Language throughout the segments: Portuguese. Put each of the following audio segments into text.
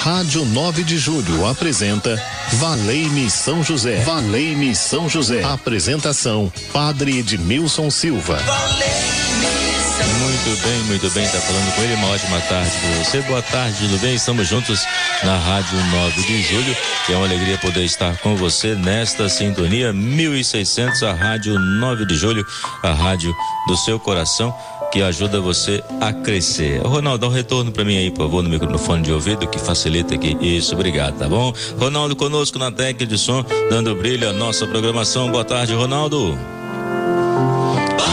Rádio 9 de Julho apresenta Valei-me São José. Valei-me São José. Apresentação: Padre Edmilson Silva. Muito bem, muito bem, tá falando com ele. Uma ótima tarde para você. Boa tarde, tudo bem? Estamos juntos na Rádio 9 de Julho. É uma alegria poder estar com você nesta sintonia 1600, a Rádio 9 de Julho, a rádio do seu coração que ajuda você a crescer. Ronaldo, dá um retorno para mim aí, por favor, no microfone de ouvido, que facilita aqui. Isso, obrigado, tá bom? Ronaldo conosco na técnica de som, dando brilho à nossa programação. Boa tarde, Ronaldo.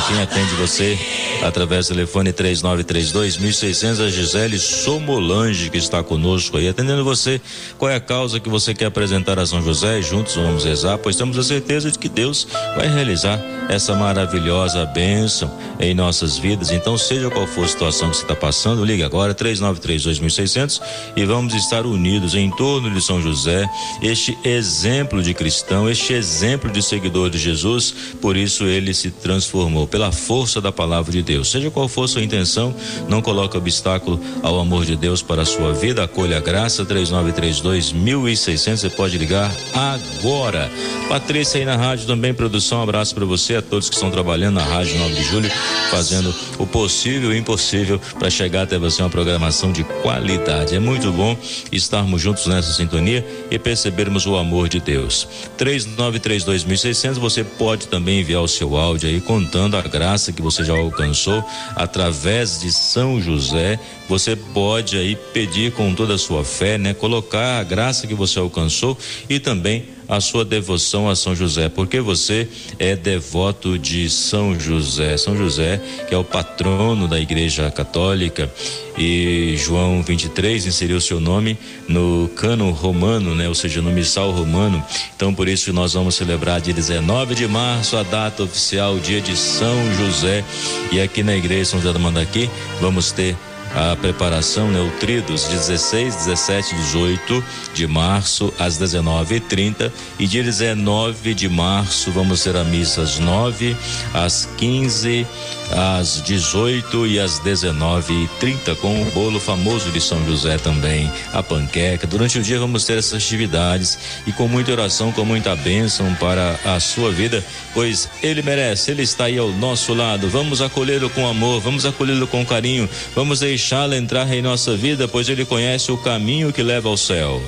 Quem atende você através do telefone 3932 1600 a Gisele Somolange que está conosco aí atendendo você. Qual é a causa que você quer apresentar a São José? Juntos vamos rezar, pois temos a certeza de que Deus vai realizar essa maravilhosa bênção em nossas vidas. Então, seja qual for a situação que você está passando, ligue agora 3932 1600 e vamos estar unidos em torno de São José, este exemplo de cristão, este exemplo de seguidor de Jesus. Por isso ele se transformou pela força da palavra de Deus. Seja qual for sua intenção, não coloque obstáculo ao amor de Deus para a sua vida. Acolha a graça 3932 1600. Você pode ligar agora. Patrícia aí na rádio também, produção. Um abraço para você, a todos que estão trabalhando na Rádio 9 de Julho, fazendo o possível e o impossível para chegar até você uma programação de qualidade. É muito bom estarmos juntos nessa sintonia e percebermos o amor de Deus. 3932 1600. Você pode também enviar o seu áudio aí contando a graça que você já alcançou através de São José, você pode aí pedir com toda a sua fé, né? Colocar a graça que você alcançou e também a sua devoção a São José, porque você é devoto de São José. São José, que é o patrono da Igreja Católica, e João 23 inseriu seu nome no cano romano, né? Ou seja, no missal romano. Então, por isso nós vamos celebrar dia 19 de março, a data oficial, o dia de São José. E aqui na Igreja São José da Mandaqui, vamos ter a preparação Neutridos, 16, 17, 18 de março às 19h30 e, dia 19 de março vamos ter a missa às 9, às 15, às 18 e às 19h30 com o bolo famoso de São José também, a panqueca. Durante o dia vamos ter essas atividades e com muita oração, com muita bênção para a sua vida, pois ele merece, ele está aí ao nosso lado. Vamos acolhê-lo com amor, vamos acolhê-lo com carinho, vamos deixar deixá-lo entrar em nossa vida, pois ele conhece o caminho que leva ao céu.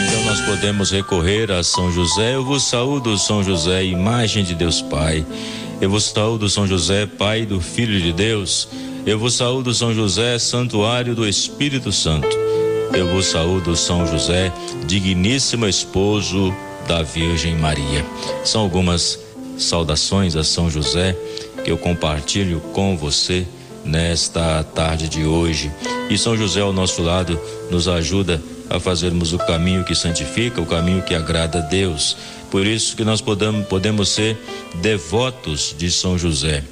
Então podemos recorrer a São José. Eu vos saúdo, São José, imagem de Deus Pai. Eu vos saúdo, São José, Pai do Filho de Deus. Eu vos saúdo, São José, Santuário do Espírito Santo. Eu vos saúdo, São José, digníssimo esposo da Virgem Maria. São algumas saudações a São José que eu compartilho com você nesta tarde de hoje. E São José ao nosso lado nos ajuda a fazermos o caminho que santifica, o caminho que agrada a Deus. Por isso que nós podemos, podemos ser devotos de São José,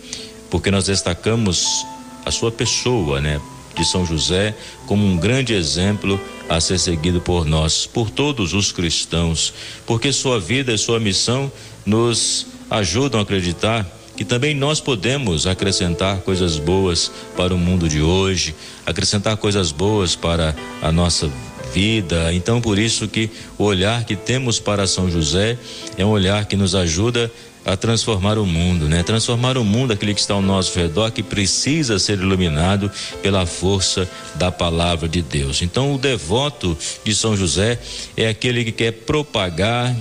porque nós destacamos a sua pessoa, né? De São José como um grande exemplo a ser seguido por nós, por todos os cristãos, porque sua vida e sua missão nos ajudam a acreditar que também nós podemos acrescentar coisas boas para o mundo de hoje, acrescentar coisas boas para a nossa vida. Então, por isso que o olhar que temos para São José é um olhar que nos ajuda a transformar o mundo, né? Transformar o mundo, aquele que está ao nosso redor, que precisa ser iluminado pela força da palavra de Deus. Então, o devoto de São José é aquele que quer propagar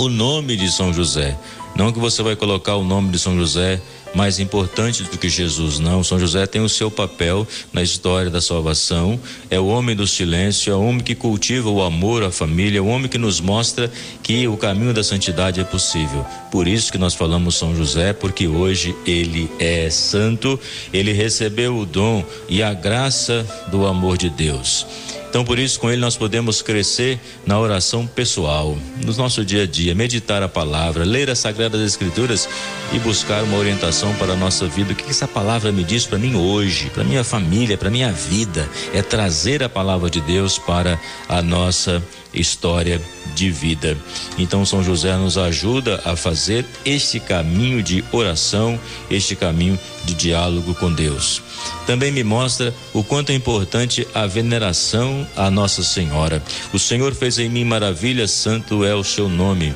o nome de São José. Não que você vai colocar o nome de São José mais importante do que Jesus, não. São José tem o seu papel na história da salvação. É o homem do silêncio, é o homem que cultiva o amor à família, é o homem que nos mostra que o caminho da santidade é possível. Por isso que nós falamos São José, porque hoje ele é santo, ele recebeu o dom e a graça do amor de Deus. Então, por isso, com ele nós podemos crescer na oração pessoal, no nosso dia a dia, meditar a palavra, ler as Sagradas Escrituras e buscar uma orientação para a nossa vida. O que essa palavra me diz para mim hoje, para minha família, para minha vida? É trazer a palavra de Deus para a nossa história de vida. Então, São José nos ajuda a fazer este caminho de oração, este caminho de diálogo com Deus. Também me mostra o quanto é importante a veneração à Nossa Senhora. O Senhor fez em mim maravilhas, santo é o seu nome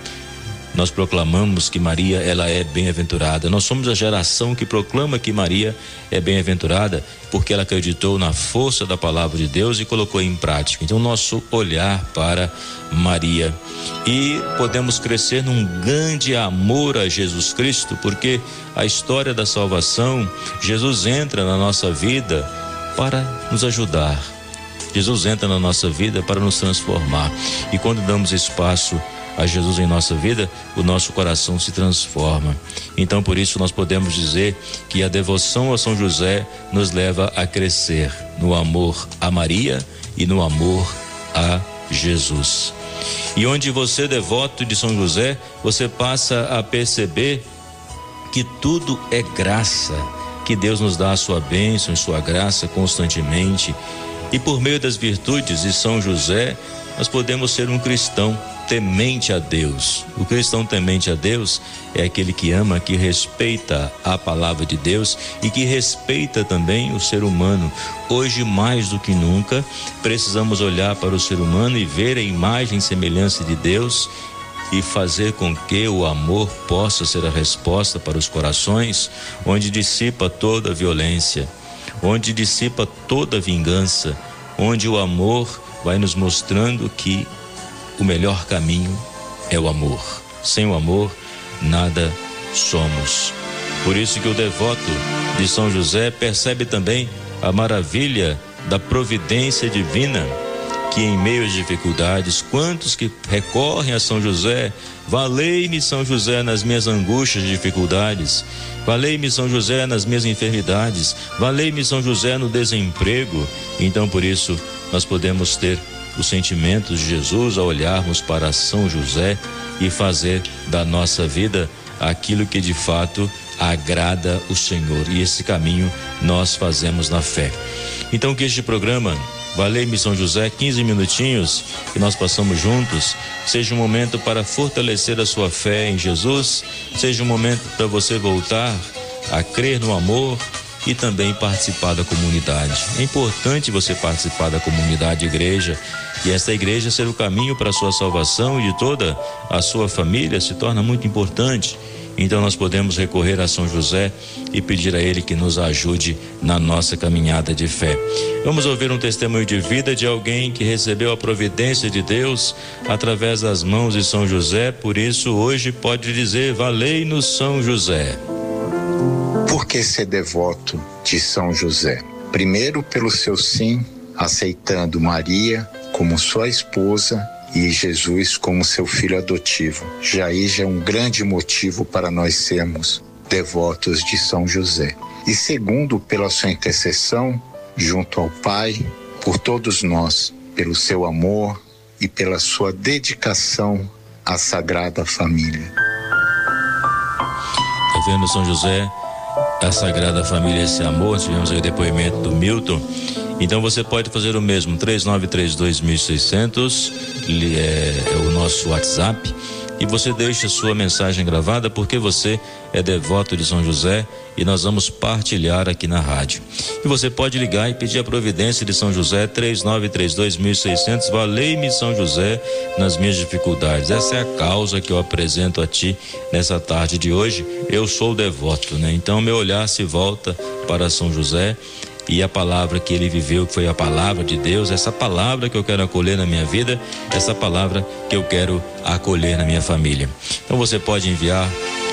nós proclamamos que Maria ela é bem-aventurada. Nós somos a geração que proclama que Maria é bem-aventurada porque ela acreditou na força da palavra de Deus e colocou em prática. Então nosso olhar para Maria e podemos crescer num grande amor a Jesus Cristo, porque a história da salvação, Jesus entra na nossa vida para nos ajudar. Jesus entra na nossa vida para nos transformar. E quando damos espaço a Jesus em nossa vida, o nosso coração se transforma. Então, por isso, nós podemos dizer que a devoção a São José nos leva a crescer no amor a Maria e no amor a Jesus. E onde você, devoto de São José, você passa a perceber que tudo é graça, que Deus nos dá a sua bênção e sua graça constantemente. E por meio das virtudes de São José, nós podemos ser um cristão temente a Deus. O cristão temente a Deus é aquele que ama, que respeita a palavra de Deus e que respeita também o ser humano. Hoje, mais do que nunca, precisamos olhar para o ser humano e ver a imagem e semelhança de Deus e fazer com que o amor possa ser a resposta para os corações, onde dissipa toda a violência, onde dissipa toda a vingança, onde o amor vai nos mostrando que o melhor caminho é o amor. Sem o amor, nada somos. Por isso que o devoto de São José percebe também a maravilha da providência divina, que em meio às dificuldades, quantos que recorrem a São José, valei-me São José nas minhas angústias e dificuldades, valei-me São José nas minhas enfermidades, valei-me São José no desemprego. Então por isso nós podemos ter os sentimentos de Jesus ao olharmos para São José e fazer da nossa vida aquilo que de fato agrada o Senhor. E esse caminho nós fazemos na fé. Então que este programa Valei-me São José, 15 minutinhos que nós passamos juntos, seja um momento para fortalecer a sua fé em Jesus, seja um momento para você voltar a crer no amor, e também participar da comunidade. É importante você participar da comunidade igreja e esta igreja ser o caminho para a sua salvação e de toda a sua família se torna muito importante. Então nós podemos recorrer a São José e pedir a ele que nos ajude na nossa caminhada de fé. Vamos ouvir um testemunho de vida de alguém que recebeu a providência de Deus através das mãos de São José, por isso hoje pode dizer: Valei-nos São José. Que ser devoto de São José? Primeiro, pelo seu sim, aceitando Maria como sua esposa e Jesus como seu filho adotivo. Já já é um grande motivo para nós sermos devotos de São José. E segundo, pela sua intercessão junto ao Pai, por todos nós, pelo seu amor e pela sua dedicação à Sagrada Família. Tá vendo, São José? A Sagrada Família esse amor. Tivemos aí o depoimento do Milton. Então você pode fazer o mesmo, 3932.600 é, é o nosso WhatsApp e você deixa sua mensagem gravada porque você é devoto de São José e nós vamos partilhar aqui na rádio. E você pode ligar e pedir a providência de São José 3932.600. Valei-me São José nas minhas dificuldades. Essa é a causa que eu apresento a ti nessa tarde de hoje. Eu sou devoto, né? Então meu olhar se volta para São José e a palavra que ele viveu, que foi a palavra de Deus, essa palavra que eu quero acolher na minha vida, essa palavra que eu quero acolher na minha família. Então você pode enviar,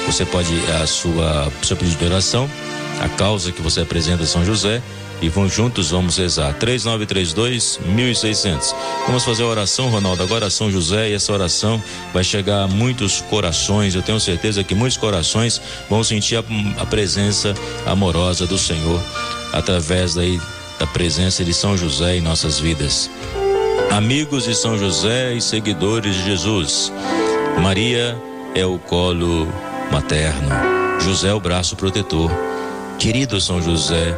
você pode a sua seu pedido de oração, a causa que você apresenta a São José e vão juntos vamos rezar 3932 1600. Vamos fazer a oração, Ronaldo, agora São José e essa oração vai chegar a muitos corações. Eu tenho certeza que muitos corações vão sentir a, a presença amorosa do Senhor através daí da presença de São José em nossas vidas. amigos de São José e seguidores de Jesus. Maria é o colo materno, José é o braço protetor. Querido São José,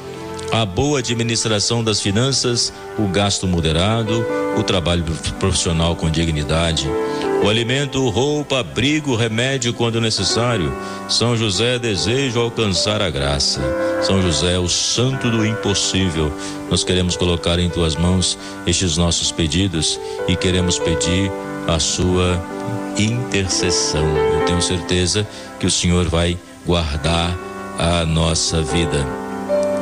a boa administração das finanças, o gasto moderado, o trabalho profissional com dignidade, o alimento, roupa, abrigo, remédio quando necessário. São José deseja alcançar a graça. São José, o santo do impossível. Nós queremos colocar em tuas mãos estes nossos pedidos e queremos pedir a sua intercessão. Eu tenho certeza que o Senhor vai guardar a nossa vida.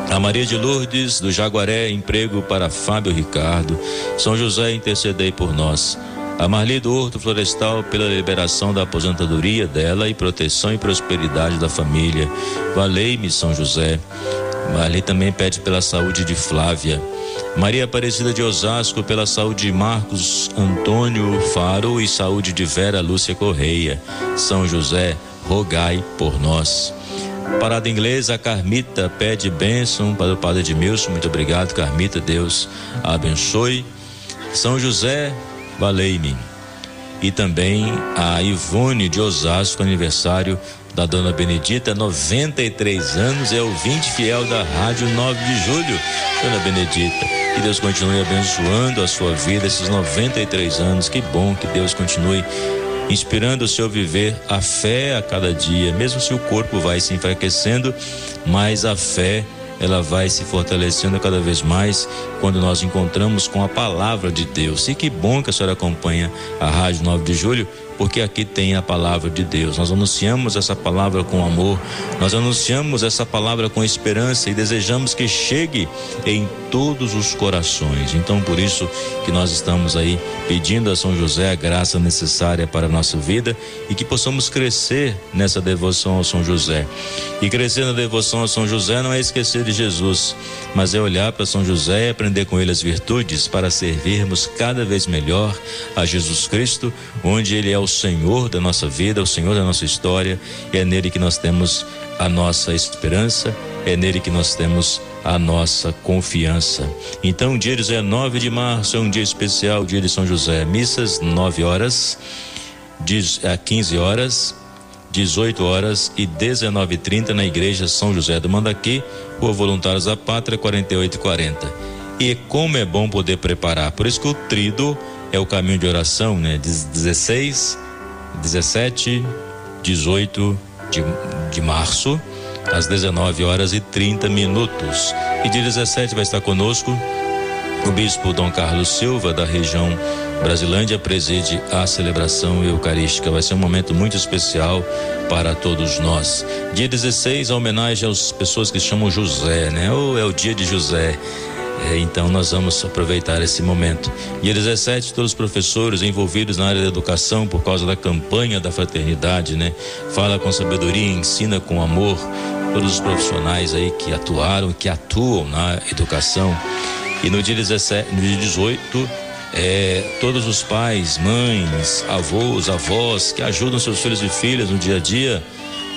A Maria de Lourdes, do Jaguaré, emprego para Fábio Ricardo. São José, intercedei por nós. A Marli do Horto Florestal, pela liberação da aposentadoria dela e proteção e prosperidade da família. Valei-me, São José. Marli também pede pela saúde de Flávia. Maria Aparecida de Osasco, pela saúde de Marcos Antônio Faro e saúde de Vera Lúcia Correia. São José, rogai por nós. Parada inglesa, a Carmita pede bênção para o Padre Edmilson. Muito obrigado, Carmita. Deus abençoe. São José, valei-me. E também a Ivone de Osasco, aniversário da Dona Benedita, 93 anos, é ouvinte fiel da Rádio 9 de Julho. Dona Benedita, que Deus continue abençoando a sua vida, esses 93 anos. Que bom que Deus continue inspirando o seu viver a fé a cada dia, mesmo se o corpo vai se enfraquecendo, mas a fé ela vai se fortalecendo cada vez mais quando nós encontramos com a palavra de Deus. E que bom que a senhora acompanha a Rádio 9 de Julho, porque aqui tem a palavra de Deus. Nós anunciamos essa palavra com amor, nós anunciamos essa palavra com esperança e desejamos que chegue em todos os corações. Então, por isso que nós estamos aí pedindo a São José a graça necessária para a nossa vida e que possamos crescer nessa devoção ao São José. E crescer na devoção ao São José não é esquecer de Jesus, mas é olhar para São José e aprender com ele as virtudes para servirmos cada vez melhor a Jesus Cristo, onde ele é o Senhor da nossa vida, o Senhor da nossa história, e é nele que nós temos a nossa esperança, é nele que nós temos a nossa confiança. Então, dia 19 de março é um dia especial, dia de São José. Missas 9 horas, a 15 horas, 18 horas e 19:30 na igreja São José do Mandaqui, Rua Voluntários da Pátria 4840. E como é bom poder preparar. Por isso que o trido é o caminho de oração, né? 16 17, 18 de, de março, às 19 horas e 30 minutos. E dia 17 vai estar conosco o bispo Dom Carlos Silva, da região Brasilândia, preside a celebração eucarística. Vai ser um momento muito especial para todos nós. Dia 16, a homenagem às pessoas que chamam José, né? Ou é o dia de José. É, então nós vamos aproveitar esse momento. Dia 17, todos os professores envolvidos na área da educação por causa da campanha da fraternidade, né? Fala com sabedoria, ensina com amor. Todos os profissionais aí que atuaram, que atuam na educação. E no dia 17, no dia 18, é, todos os pais, mães, avós, avós que ajudam seus filhos e filhas no dia a dia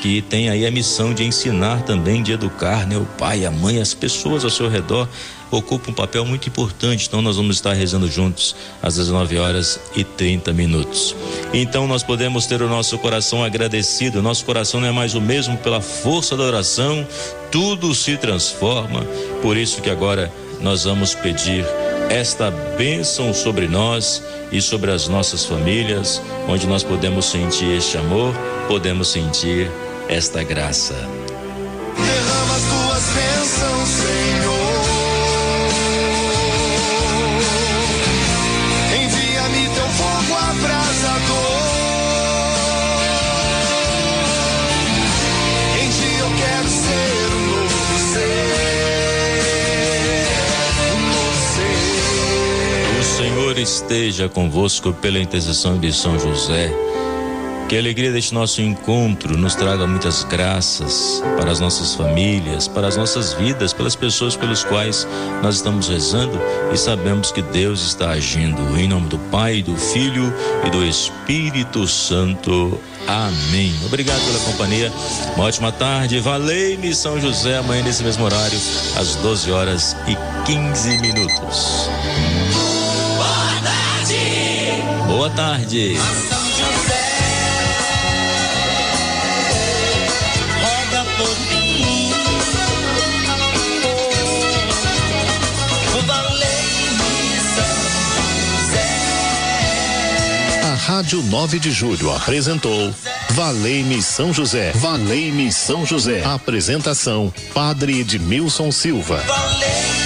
que tem aí a missão de ensinar também, de educar, né? O pai, a mãe, as pessoas ao seu redor ocupam um papel muito importante. Então nós vamos estar rezando juntos às 19 horas e 30 minutos. Então nós podemos ter o nosso coração agradecido. Nosso coração não é mais o mesmo pela força da oração. Tudo se transforma. Por isso que agora nós vamos pedir esta bênção sobre nós e sobre as nossas famílias, onde nós podemos sentir este amor, podemos sentir esta graça. Derrama tua tuas bênçãos, Senhor. Senhor esteja convosco pela intercessão de São José. Que a alegria deste nosso encontro nos traga muitas graças para as nossas famílias, para as nossas vidas, pelas pessoas pelas quais nós estamos rezando e sabemos que Deus está agindo. Em nome do Pai, do Filho e do Espírito Santo. Amém. Obrigado pela companhia. Uma ótima tarde. Valei-me São José. Amanhã, nesse mesmo horário, às 12 horas e 15 minutos. José. A Rádio 9 de Julho apresentou Valei-me São José. Valei-me São José. Apresentação: Padre Edmilson Silva. Valei